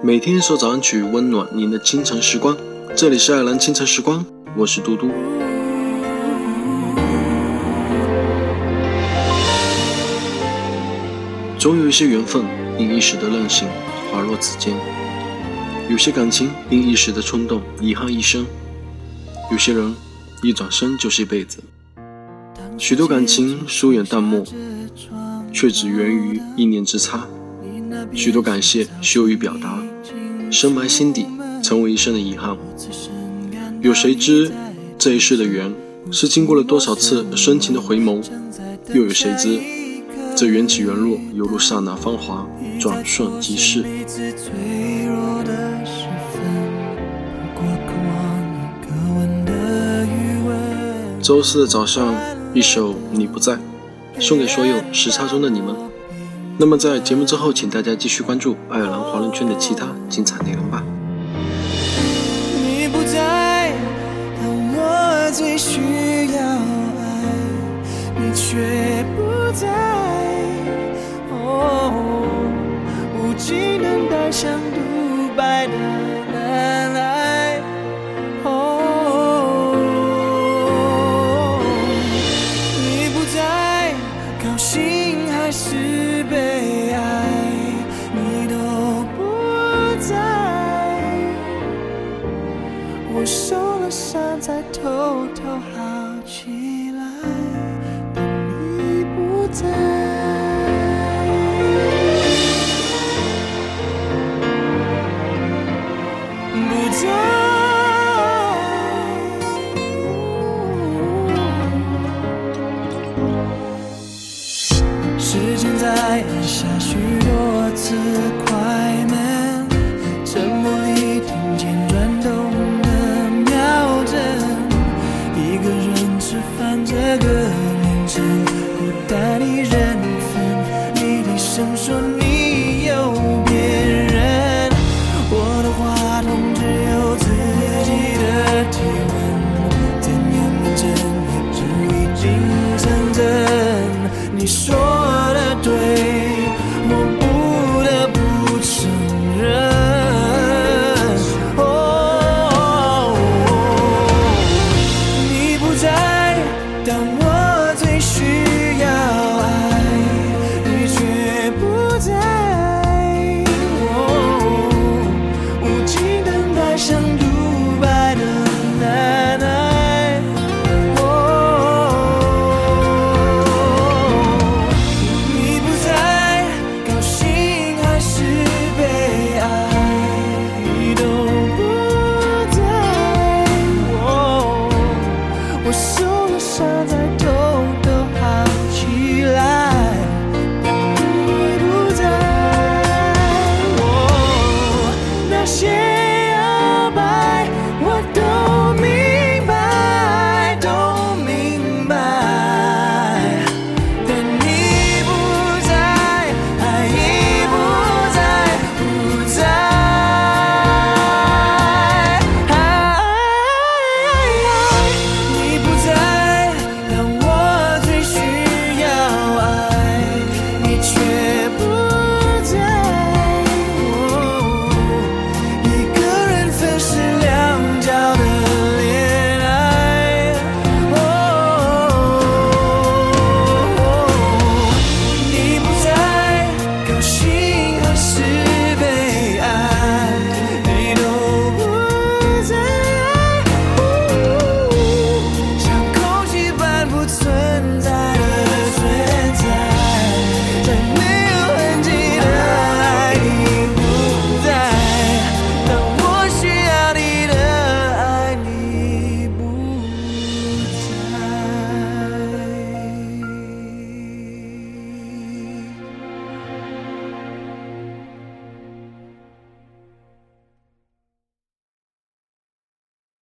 每天一首早安曲，温暖您的清晨时光。这里是爱尔兰清晨时光，我是嘟嘟。总有一些缘分，因一时的任性滑落指尖；有些感情因一时的冲动遗憾一生；有些人一转身就是一辈子。许多感情疏远淡漠，却只源于一念之差；许多感谢羞于表达，深埋心底，成为一生的遗憾。有谁知这一世的缘，是经过了多少次深情的回眸？又有谁知？这缘起缘落，犹如刹那芳华，转瞬即逝。周四的早上，一首《你不在》，送给所有时差中的你们。那么在节目之后请大家继续关注爱尔兰华人圈的其他精彩内容吧。你不在当我最需要爱你却不在哦无尽等待像独白的难哦你不在高兴。还是悲哀，你都不在，我受了伤才偷偷好起来，等你不在。我带你认分，你低声说你有别人，我的话筒只有自己的体温，再认真也足以惊醒这。你说的对，我不得不承认。你不在，当我。